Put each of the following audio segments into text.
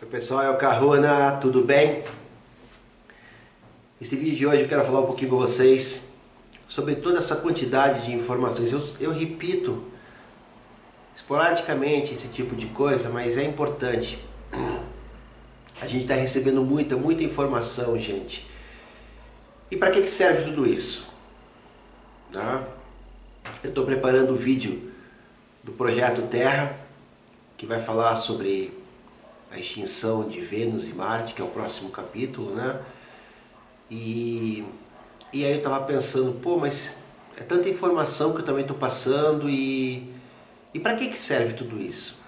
Oi pessoal, é o Carrona, tudo bem? Esse vídeo de hoje eu quero falar um pouquinho com vocês sobre toda essa quantidade de informações. Eu, eu repito esporadicamente esse tipo de coisa, mas é importante. A gente está recebendo muita, muita informação, gente. E para que, que serve tudo isso? Tá? Eu estou preparando o um vídeo do projeto Terra, que vai falar sobre a extinção de Vênus e Marte, que é o próximo capítulo, né? E, e aí eu estava pensando, pô, mas é tanta informação que eu também estou passando e, e para que, que serve tudo isso?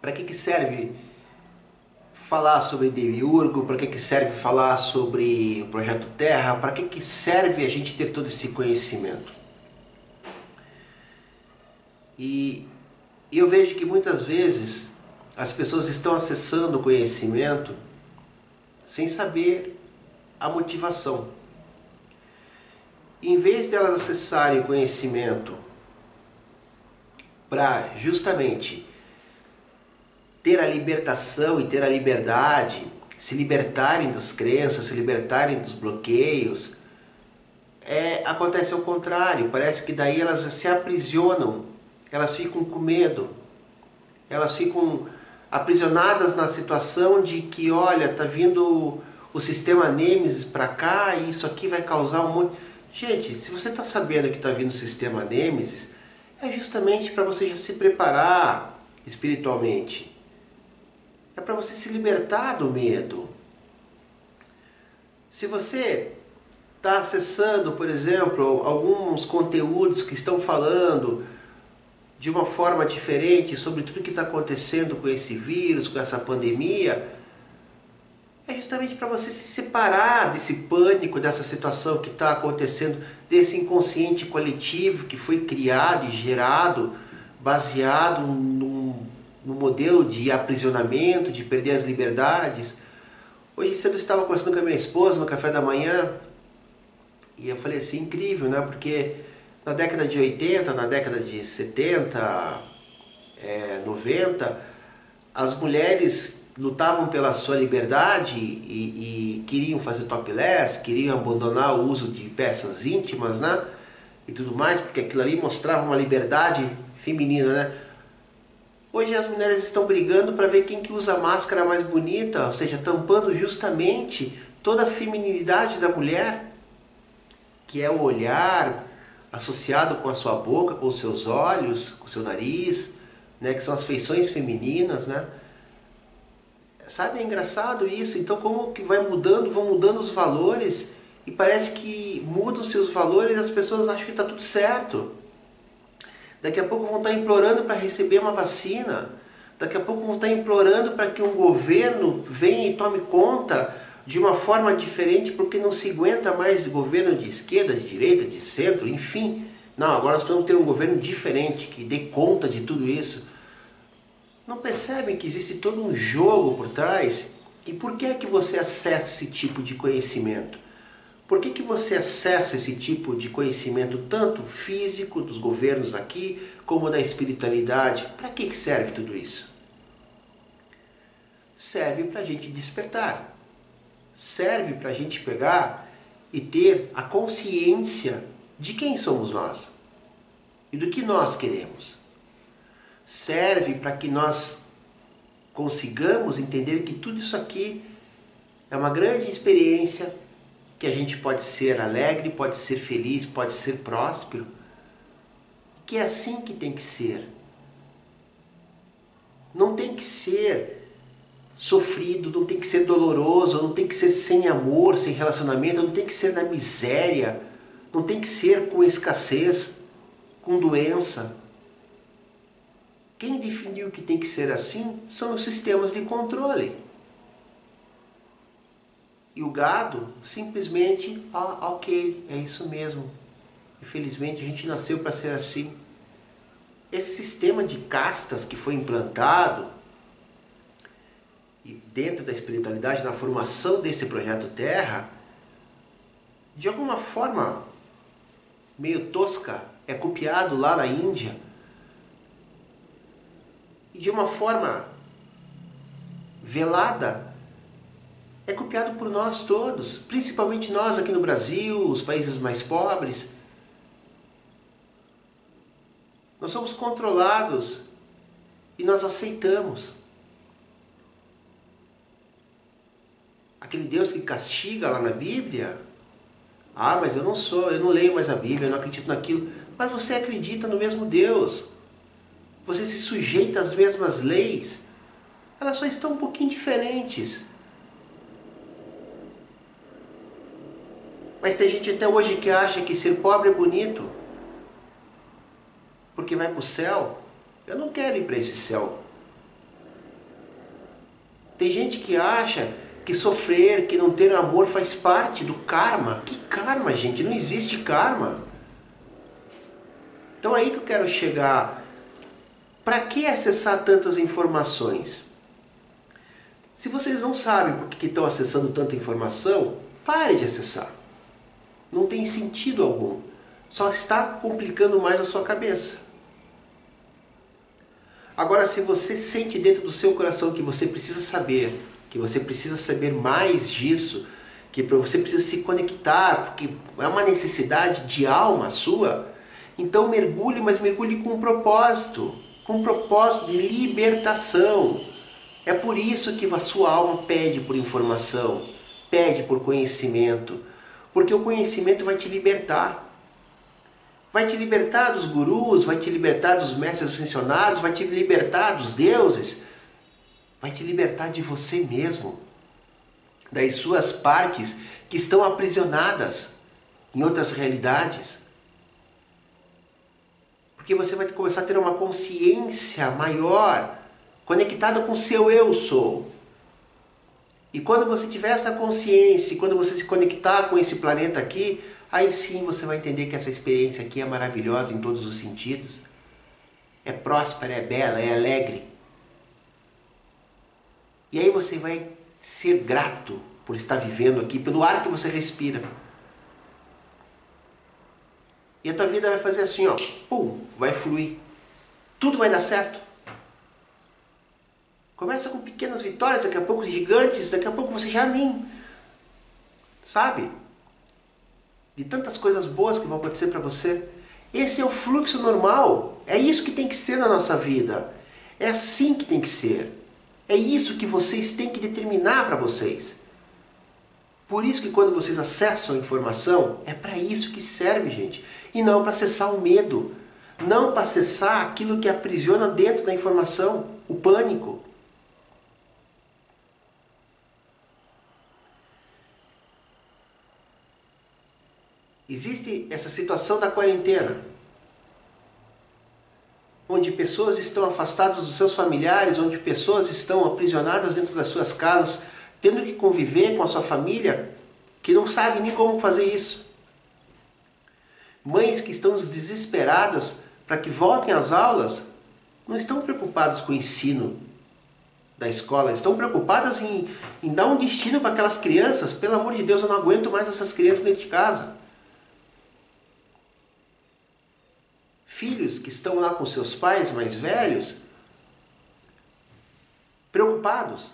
Para que, que serve falar sobre Demiurgo? Para que, que serve falar sobre o Projeto Terra? Para que, que serve a gente ter todo esse conhecimento? E eu vejo que muitas vezes as pessoas estão acessando o conhecimento sem saber a motivação. Em vez de elas acessarem o conhecimento para justamente ter a libertação e ter a liberdade, se libertarem das crenças, se libertarem dos bloqueios, é, acontece ao contrário. Parece que daí elas se aprisionam, elas ficam com medo, elas ficam aprisionadas na situação de que, olha, tá vindo o sistema Nemesis para cá e isso aqui vai causar um monte... Gente, se você está sabendo que está vindo o sistema Nemesis, é justamente para você já se preparar espiritualmente. É para você se libertar do medo. Se você está acessando, por exemplo, alguns conteúdos que estão falando de uma forma diferente sobre tudo que está acontecendo com esse vírus, com essa pandemia, é justamente para você se separar desse pânico, dessa situação que está acontecendo, desse inconsciente coletivo que foi criado e gerado, baseado num, num modelo de aprisionamento, de perder as liberdades. Hoje cedo estava conversando com a minha esposa no café da manhã e eu falei assim, incrível, né? Porque na década de 80, na década de 70, é, 90, as mulheres lutavam pela sua liberdade e, e, queriam fazer topless, queriam abandonar o uso de peças íntimas, né? E tudo mais, porque aquilo ali mostrava uma liberdade feminina, né? Hoje as mulheres estão brigando para ver quem que usa a máscara mais bonita, ou seja, tampando justamente toda a feminilidade da mulher, que é o olhar, associado com a sua boca, com os seus olhos, com o seu nariz, né, que são as feições femininas, né? Sabe, é engraçado isso. Então, como que vai mudando, vão mudando os valores e parece que mudam seus valores e as pessoas acham que está tudo certo. Daqui a pouco vão estar implorando para receber uma vacina. Daqui a pouco vão estar implorando para que um governo venha e tome conta de uma forma diferente porque não se aguenta mais governo de esquerda, de direita, de centro, enfim. Não, agora nós precisamos ter um governo diferente que dê conta de tudo isso. Não percebem que existe todo um jogo por trás? E por que é que você acessa esse tipo de conhecimento? Por que, que você acessa esse tipo de conhecimento tanto físico dos governos aqui, como da espiritualidade? Para que, que serve tudo isso? Serve para a gente despertar serve para a gente pegar e ter a consciência de quem somos nós e do que nós queremos. Serve para que nós consigamos entender que tudo isso aqui é uma grande experiência, que a gente pode ser alegre, pode ser feliz, pode ser próspero, que é assim que tem que ser. Não tem que ser sofrido, não tem que ser doloroso, não tem que ser sem amor, sem relacionamento, não tem que ser na miséria, não tem que ser com escassez, com doença. Quem definiu que tem que ser assim são os sistemas de controle. E o gado simplesmente, ah, ok, é isso mesmo. Infelizmente a gente nasceu para ser assim. Esse sistema de castas que foi implantado e dentro da espiritualidade, na formação desse projeto Terra, de alguma forma meio tosca, é copiado lá na Índia. E de uma forma velada é copiado por nós todos, principalmente nós aqui no Brasil, os países mais pobres. Nós somos controlados e nós aceitamos. Aquele Deus que castiga lá na Bíblia, ah, mas eu não sou, eu não leio mais a Bíblia, eu não acredito naquilo. Mas você acredita no mesmo Deus. Você se sujeita às mesmas leis. Elas só estão um pouquinho diferentes. Mas tem gente até hoje que acha que ser pobre é bonito. Porque vai para o céu. Eu não quero ir para esse céu. Tem gente que acha que sofrer, que não ter amor faz parte do karma. Que karma, gente? Não existe karma. Então é aí que eu quero chegar. Para que acessar tantas informações? Se vocês não sabem por que estão acessando tanta informação, pare de acessar. Não tem sentido algum. Só está complicando mais a sua cabeça. Agora, se você sente dentro do seu coração que você precisa saber que você precisa saber mais disso, que você precisa se conectar, porque é uma necessidade de alma sua, então mergulhe, mas mergulhe com um propósito, com um propósito de libertação. É por isso que a sua alma pede por informação, pede por conhecimento, porque o conhecimento vai te libertar. Vai te libertar dos gurus, vai te libertar dos mestres ascensionados, vai te libertar dos deuses, vai te libertar de você mesmo, das suas partes que estão aprisionadas em outras realidades. Porque você vai começar a ter uma consciência maior, conectada com o seu eu sou. E quando você tiver essa consciência, quando você se conectar com esse planeta aqui, aí sim você vai entender que essa experiência aqui é maravilhosa em todos os sentidos. É próspera, é bela, é alegre. E aí você vai ser grato por estar vivendo aqui, pelo ar que você respira. E a tua vida vai fazer assim, ó, pum, vai fluir. Tudo vai dar certo. Começa com pequenas vitórias, daqui a pouco gigantes, daqui a pouco você já nem sabe de tantas coisas boas que vão acontecer para você. Esse é o fluxo normal. É isso que tem que ser na nossa vida. É assim que tem que ser. É isso que vocês têm que determinar para vocês. Por isso que quando vocês acessam a informação, é para isso que serve, gente. E não para acessar o medo. Não para acessar aquilo que aprisiona dentro da informação, o pânico. Existe essa situação da quarentena onde pessoas estão afastadas dos seus familiares, onde pessoas estão aprisionadas dentro das suas casas, tendo que conviver com a sua família, que não sabe nem como fazer isso. Mães que estão desesperadas para que voltem às aulas, não estão preocupadas com o ensino da escola, estão preocupadas em, em dar um destino para aquelas crianças. Pelo amor de Deus, eu não aguento mais essas crianças dentro de casa. filhos que estão lá com seus pais mais velhos, preocupados.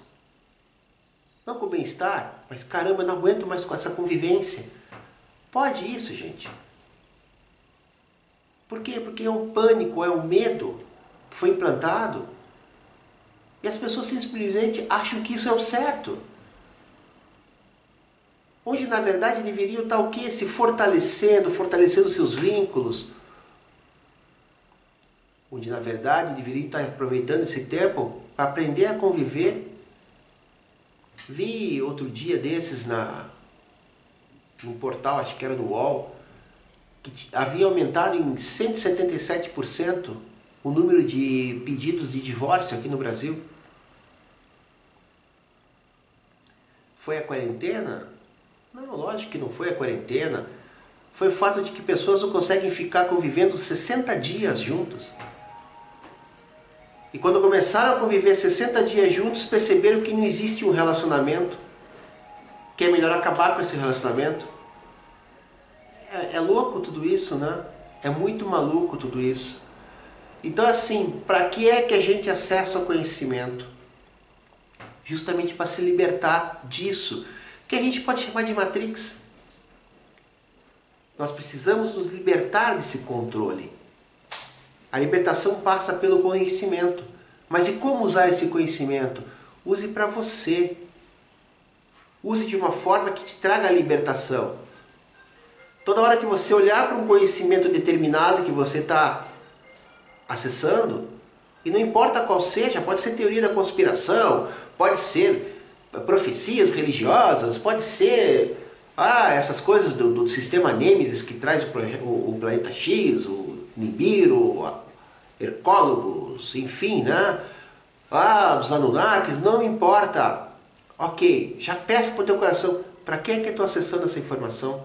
Não com o bem-estar, mas caramba, não aguento mais com essa convivência. Pode isso, gente. Por quê? Porque é um pânico, é um medo que foi implantado. E as pessoas simplesmente acham que isso é o certo. Onde na verdade deveriam estar o quê? Se fortalecendo, fortalecendo seus vínculos, onde na verdade deveriam estar aproveitando esse tempo para aprender a conviver. Vi outro dia desses na portal, acho que era do UOL, que havia aumentado em 177% o número de pedidos de divórcio aqui no Brasil. Foi a quarentena? Não, lógico que não foi a quarentena. Foi o fato de que pessoas não conseguem ficar convivendo 60 dias juntos. E quando começaram a conviver 60 dias juntos, perceberam que não existe um relacionamento, que é melhor acabar com esse relacionamento. É, é louco tudo isso, né? É muito maluco tudo isso. Então assim, para que é que a gente acessa o conhecimento? justamente para se libertar disso, que a gente pode chamar de Matrix. Nós precisamos nos libertar desse controle. A libertação passa pelo conhecimento. Mas e como usar esse conhecimento? Use para você. Use de uma forma que te traga a libertação. Toda hora que você olhar para um conhecimento determinado que você está acessando, e não importa qual seja, pode ser teoria da conspiração, pode ser profecias religiosas, pode ser ah, essas coisas do, do sistema Nêmesis que traz o, o, o, planeta X, o Nibiru, Hercólogos, enfim, né? Ah, dos Anunnakis, não importa. Ok, já peça para o teu coração, para quem é que eu estou acessando essa informação?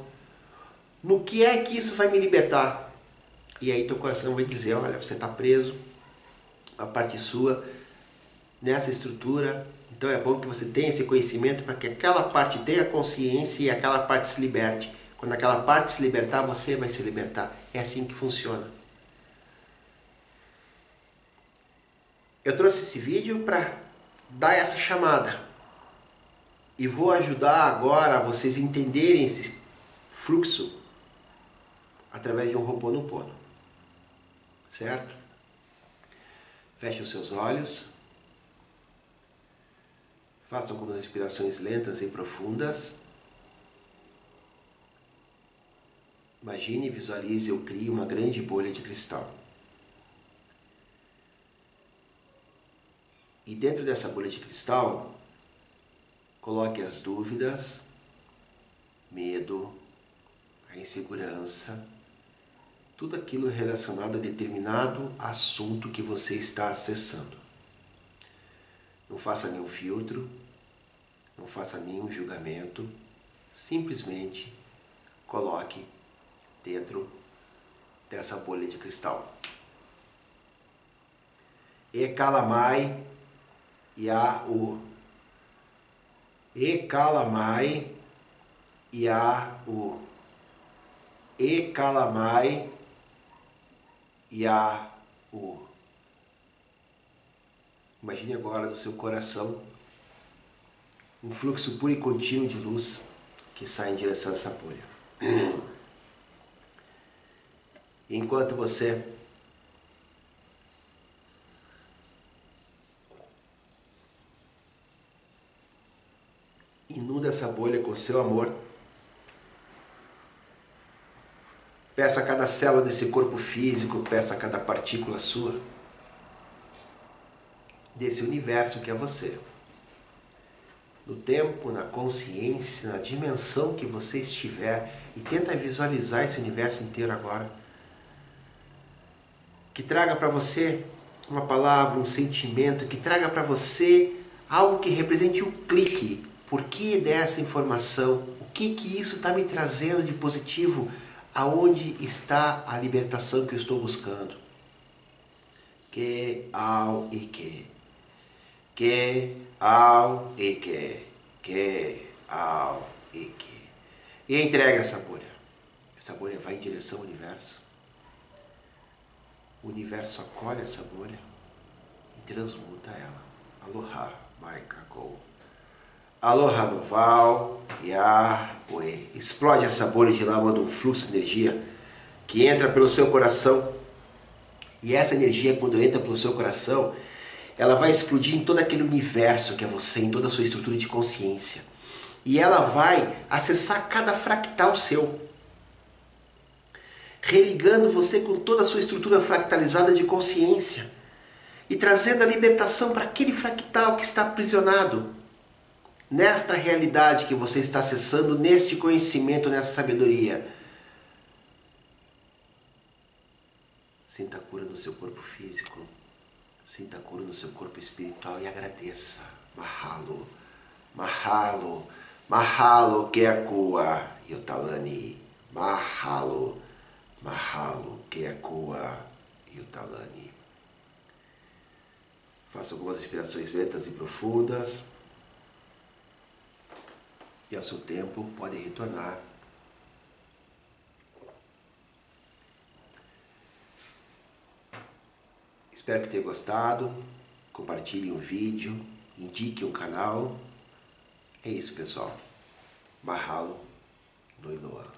No que é que isso vai me libertar? E aí teu coração vai dizer, olha, você está preso, a parte sua, nessa estrutura, então é bom que você tenha esse conhecimento para que aquela parte tenha consciência e aquela parte se liberte. Quando aquela parte se libertar, você vai se libertar. É assim que funciona. Eu trouxe esse vídeo para dar essa chamada. E vou ajudar agora vocês entenderem esse fluxo através de um Ho'oponopono. Certo? Feche os seus olhos. Faça algumas respirações lentas e profundas. Imagine e visualize eu crio uma grande bolha de cristal. E dentro dessa bolha de cristal, coloque as dúvidas, medo, a insegurança, tudo aquilo relacionado a determinado assunto que você está acessando. Não faça nenhum filtro, não faça nenhum julgamento, simplesmente coloque dentro dessa bolha de cristal. E calamai a o E calamai a o E calamai a o Imagine agora do seu coração um fluxo puro e contínuo de luz que sai em direção a essa bolha. Enquanto você inunda essa bolha com o seu amor, peça a cada célula desse corpo físico, peça a cada partícula sua desse universo que é você. No tempo, na consciência, na dimensão que você estiver e tenta visualizar esse universo inteiro agora. Que traga para você uma palavra, um sentimento, que traga para você algo que represente um clique. Por que dessa informação? O que que isso está me trazendo de positivo? Aonde está a libertação que eu estou buscando? Que, ao e que que, ao e que, que, ao e que. E entrega essa bolha. Essa bolha vai em direção ao universo. O universo acolhe essa bolha e transmuta ela. Aloha, Maika, Go. Aloha Noval, Yahweh. Explode essa bolha de manda um fluxo de energia que entra pelo seu coração. E essa energia, quando entra pelo seu coração, ela vai explodir em todo aquele universo que é você, em toda a sua estrutura de consciência. E ela vai acessar cada fractal seu, religando você com toda a sua estrutura fractalizada de consciência e trazendo a libertação para aquele fractal que está aprisionado nesta realidade que você está acessando, neste conhecimento, nessa sabedoria. Sinta a cura no seu corpo físico. Sinta a cura no seu corpo espiritual e agradeça. Mahalo, Mahalo, Mahalo que é Yutalani. Mahalo, Mahalo que é Yutalani. Faça algumas respirações lentas e profundas. E ao seu tempo pode retornar Espero que tenha gostado. Compartilhem o vídeo, indique um canal. É isso, pessoal. Mahalo no Iloa.